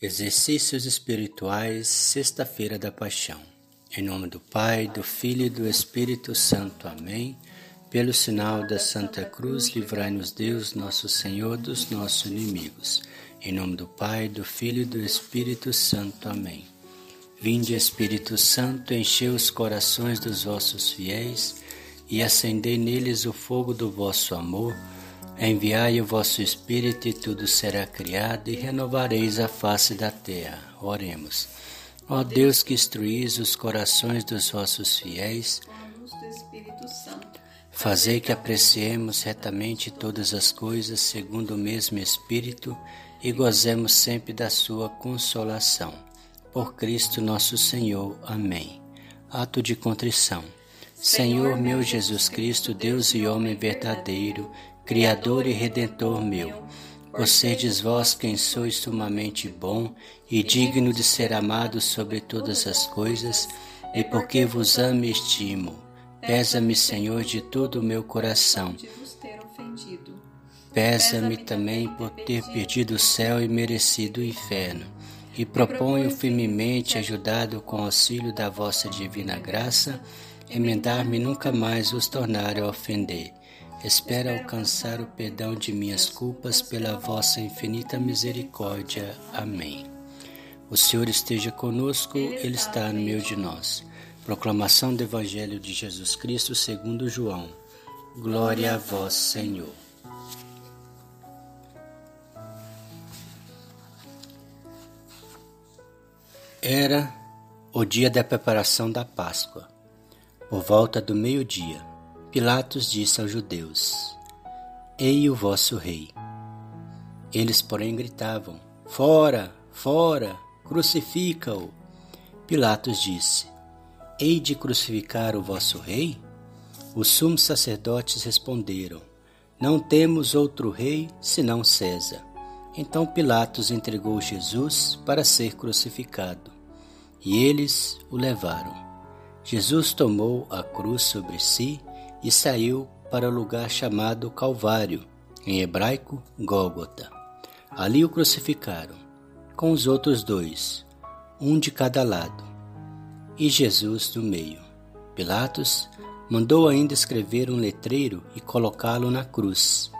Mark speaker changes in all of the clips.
Speaker 1: Exercícios espirituais, Sexta-feira da Paixão. Em nome do Pai, do Filho e do Espírito Santo. Amém. Pelo sinal da Santa Cruz, livrai-nos Deus, nosso Senhor, dos nossos inimigos. Em nome do Pai, do Filho e do Espírito Santo. Amém. Vinde, Espírito Santo, enchei os corações dos vossos fiéis e acendei neles o fogo do vosso amor. Enviai o vosso Espírito e tudo será criado e renovareis a face da terra. Oremos. Ó Deus que instruís os corações dos vossos fiéis, fazei que apreciemos retamente todas as coisas segundo o mesmo Espírito e gozemos sempre da sua consolação. Por Cristo nosso Senhor. Amém. Ato de contrição. Senhor meu Jesus Cristo, Deus e homem verdadeiro, Criador e Redentor meu, por serdes vós quem sois sumamente bom e digno de ser amado sobre todas as coisas, e porque vos amo e estimo, pesa-me, Senhor, de todo o meu coração. Pesa-me também por ter perdido o céu e merecido o inferno. E proponho firmemente, ajudado com o auxílio da vossa divina graça, emendar-me nunca mais vos tornar a ofender Espero alcançar o perdão de minhas culpas pela vossa infinita misericórdia. Amém. O Senhor esteja conosco, Ele está no meio de nós. Proclamação do Evangelho de Jesus Cristo segundo João. Glória a vós, Senhor. Era o dia da preparação da Páscoa. Por volta do meio-dia, Pilatos disse aos judeus: Ei o vosso rei. Eles, porém, gritavam: Fora, fora, crucifica-o. Pilatos disse: Hei de crucificar o vosso rei? Os sumos sacerdotes responderam: Não temos outro rei senão César. Então Pilatos entregou Jesus para ser crucificado, e eles o levaram. Jesus tomou a cruz sobre si e saiu para o lugar chamado Calvário, em hebraico Gólgota. Ali o crucificaram, com os outros dois, um de cada lado, e Jesus no meio. Pilatos mandou ainda escrever um letreiro e colocá-lo na cruz.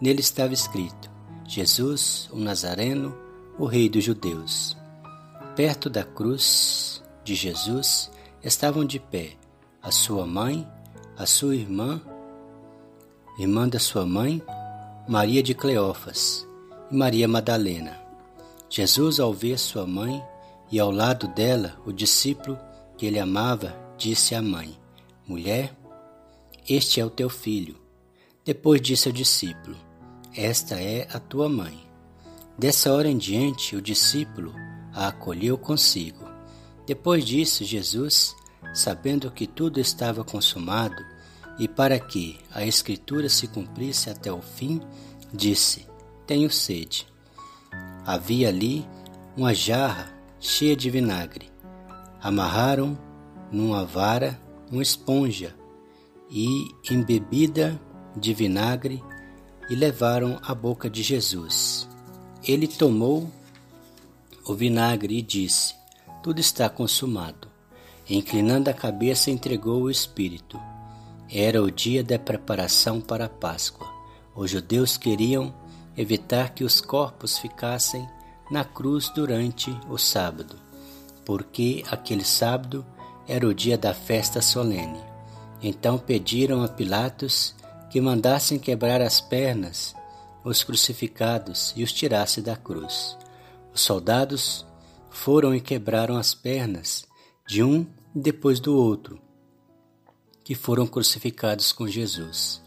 Speaker 1: Nele estava escrito: Jesus, o Nazareno, o Rei dos Judeus. Perto da cruz de Jesus estavam de pé a sua mãe a sua irmã, irmã da sua mãe, Maria de Cleófas e Maria Madalena. Jesus, ao ver sua mãe e ao lado dela o discípulo que ele amava, disse à mãe: Mulher, este é o teu filho. Depois disse ao discípulo: Esta é a tua mãe. Dessa hora em diante, o discípulo a acolheu consigo. Depois disso, Jesus sabendo que tudo estava consumado, e para que a Escritura se cumprisse até o fim, disse: Tenho sede. Havia ali uma jarra cheia de vinagre. Amarraram numa vara uma esponja e, embebida de vinagre, e levaram à boca de Jesus. Ele tomou o vinagre e disse: Tudo está consumado. Inclinando a cabeça, entregou o Espírito. Era o dia da preparação para a Páscoa. Os judeus queriam evitar que os corpos ficassem na cruz durante o sábado, porque aquele sábado era o dia da festa solene. Então pediram a Pilatos que mandassem quebrar as pernas os crucificados e os tirasse da cruz. Os soldados foram e quebraram as pernas de um depois do outro, que foram crucificados com Jesus.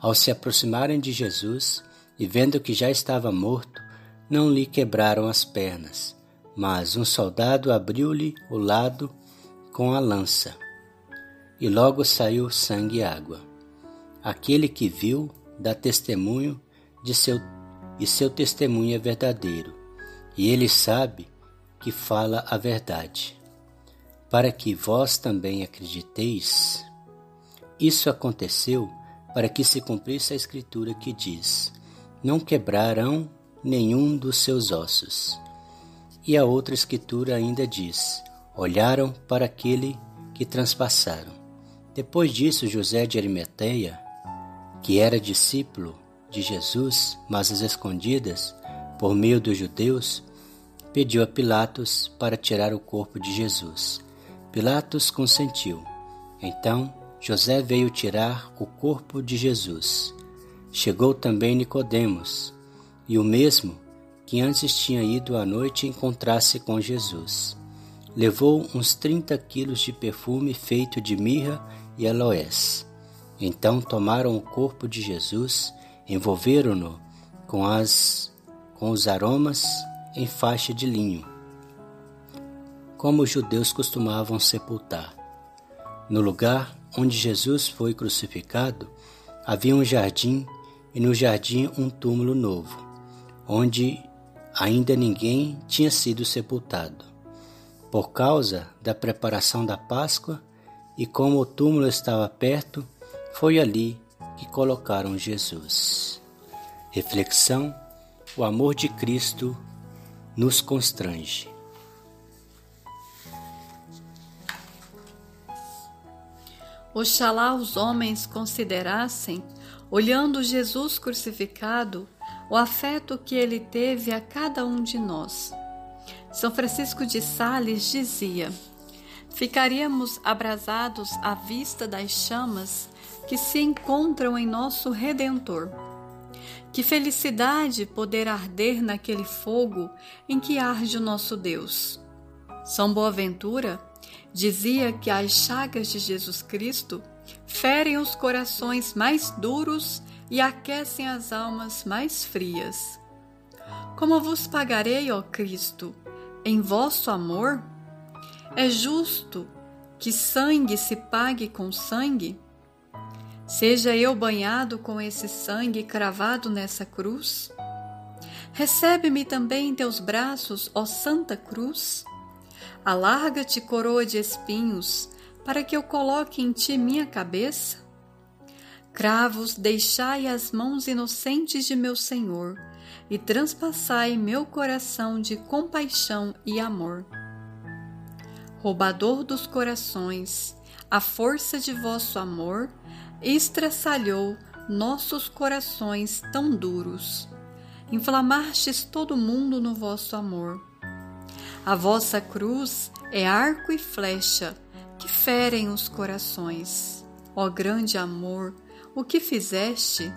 Speaker 1: Ao se aproximarem de Jesus e vendo que já estava morto, não lhe quebraram as pernas, mas um soldado abriu-lhe o lado com a lança, e logo saiu sangue e água. Aquele que viu dá testemunho de seu e seu testemunho é verdadeiro, e ele sabe que fala a verdade para que vós também acrediteis. Isso aconteceu para que se cumprisse a Escritura que diz: Não quebrarão nenhum dos seus ossos. E a outra escritura ainda diz: olharam para aquele que transpassaram. Depois disso, José de Arimateia, que era discípulo de Jesus, mas às escondidas, por meio dos judeus, pediu a Pilatos para tirar o corpo de Jesus. Pilatos consentiu. Então José veio tirar o corpo de Jesus. Chegou também Nicodemos, e o mesmo que antes tinha ido à noite encontrar-se com Jesus. Levou uns trinta quilos de perfume feito de mirra e aloés. Então tomaram o corpo de Jesus, envolveram-no com, as, com os aromas em faixa de linho, como os judeus costumavam sepultar. No lugar onde Jesus foi crucificado, havia um jardim e no jardim um túmulo novo, onde ainda ninguém tinha sido sepultado. Por causa da preparação da Páscoa e como o túmulo estava perto, foi ali que colocaram Jesus. Reflexão: o amor de Cristo nos constrange.
Speaker 2: Oxalá os homens considerassem, olhando Jesus crucificado, o afeto que ele teve a cada um de nós. São Francisco de Sales dizia: Ficaríamos abrasados à vista das chamas que se encontram em nosso Redentor. Que felicidade poder arder naquele fogo em que arde o nosso Deus. São Boaventura dizia que as chagas de Jesus Cristo ferem os corações mais duros e aquecem as almas mais frias. Como vos pagarei, ó Cristo, em vosso amor? É justo que sangue se pague com sangue? Seja eu banhado com esse sangue cravado nessa cruz? Recebe-me também em teus braços, ó Santa Cruz. Alarga-te, coroa de espinhos, para que eu coloque em ti minha cabeça? Cravos, deixai as mãos inocentes de meu Senhor, e transpassai meu coração de compaixão e amor. Roubador dos corações, a força de vosso amor estraçalhou nossos corações tão duros. Inflamastes todo mundo no vosso amor. A vossa cruz é arco e flecha que ferem os corações. Ó grande amor, o que fizeste?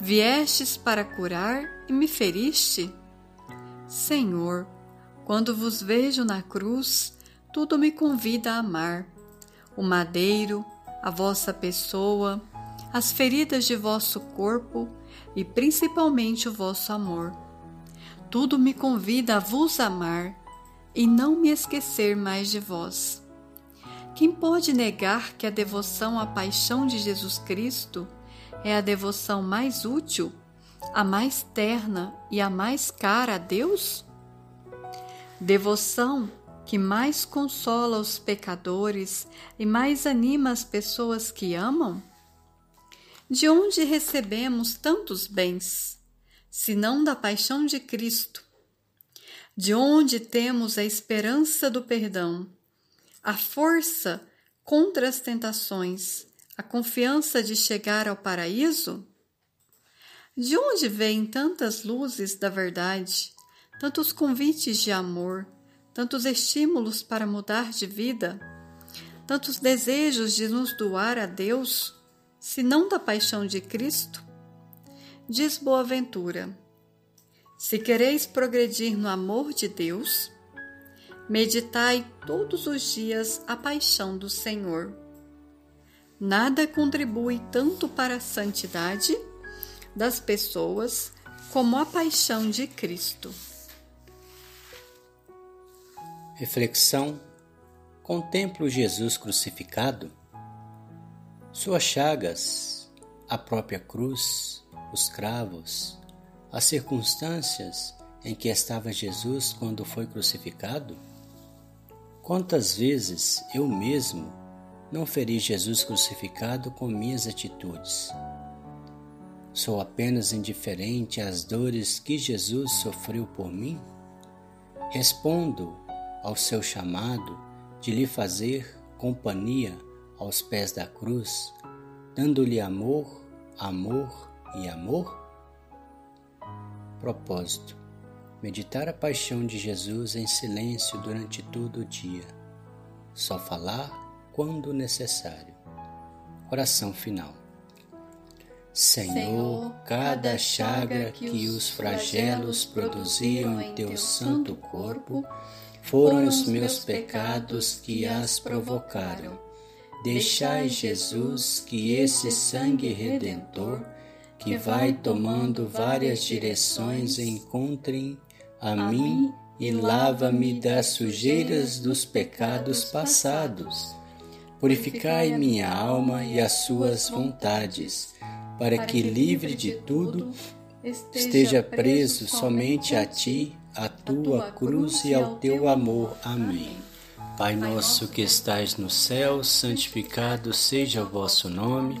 Speaker 2: Viestes para curar e me feriste? Senhor, quando vos vejo na cruz, tudo me convida a amar. O madeiro, a vossa pessoa, as feridas de vosso corpo e principalmente o vosso amor. Tudo me convida a vos amar e não me esquecer mais de vós. Quem pode negar que a devoção à paixão de Jesus Cristo é a devoção mais útil, a mais terna e a mais cara a Deus? Devoção que mais consola os pecadores e mais anima as pessoas que amam? De onde recebemos tantos bens, senão da paixão de Cristo? De onde temos a esperança do perdão, a força contra as tentações, a confiança de chegar ao paraíso? De onde vêm tantas luzes da verdade, tantos convites de amor? tantos estímulos para mudar de vida, tantos desejos de nos doar a Deus, se não da paixão de Cristo? Diz Boaventura: Se quereis progredir no amor de Deus, meditai todos os dias a paixão do Senhor. Nada contribui tanto para a santidade das pessoas como a paixão de Cristo.
Speaker 1: Reflexão: Contemplo Jesus crucificado? Suas chagas, a própria cruz, os cravos, as circunstâncias em que estava Jesus quando foi crucificado? Quantas vezes eu mesmo não feri Jesus crucificado com minhas atitudes? Sou apenas indiferente às dores que Jesus sofreu por mim? Respondo ao seu chamado de lhe fazer companhia aos pés da cruz, dando-lhe amor, amor e amor? Propósito: meditar a paixão de Jesus em silêncio durante todo o dia, só falar quando necessário. Oração final. Senhor, cada chaga que os flagelos produziam em teu santo corpo, foram os meus pecados que as provocaram. Deixai, Jesus, que esse sangue redentor, que vai tomando várias direções, encontre a mim e lava-me das sujeiras dos pecados passados. Purificai minha alma e as suas vontades, para que, livre de tudo, esteja preso somente a ti a tua cruz e ao teu amor. Amém. Pai nosso que estais no céu, santificado seja o vosso nome.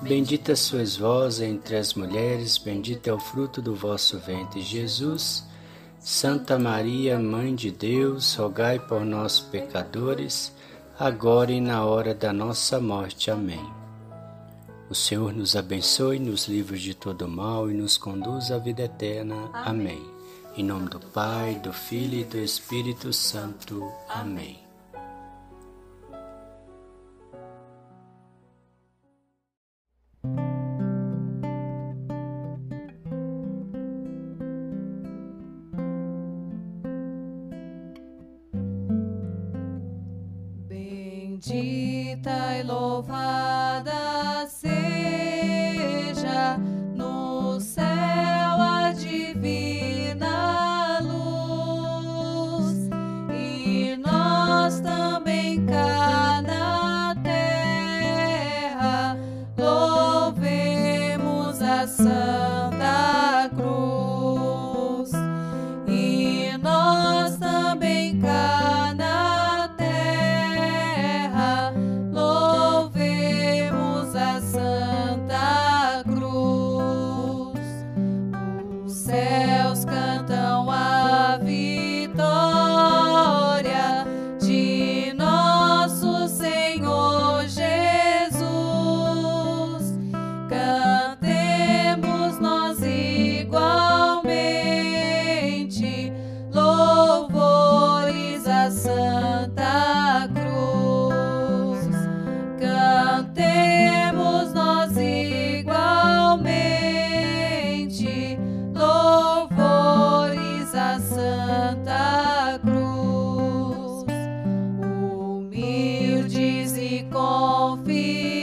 Speaker 1: Bendita sois vós entre as mulheres, bendito é o fruto do vosso ventre, Jesus. Santa Maria, Mãe de Deus, rogai por nós, pecadores, agora e na hora da nossa morte. Amém. O Senhor nos abençoe, nos livre de todo mal e nos conduz à vida eterna. Amém. Em nome do Pai, do Filho e do Espírito Santo. Amém.
Speaker 3: Bendita e louvada all fear.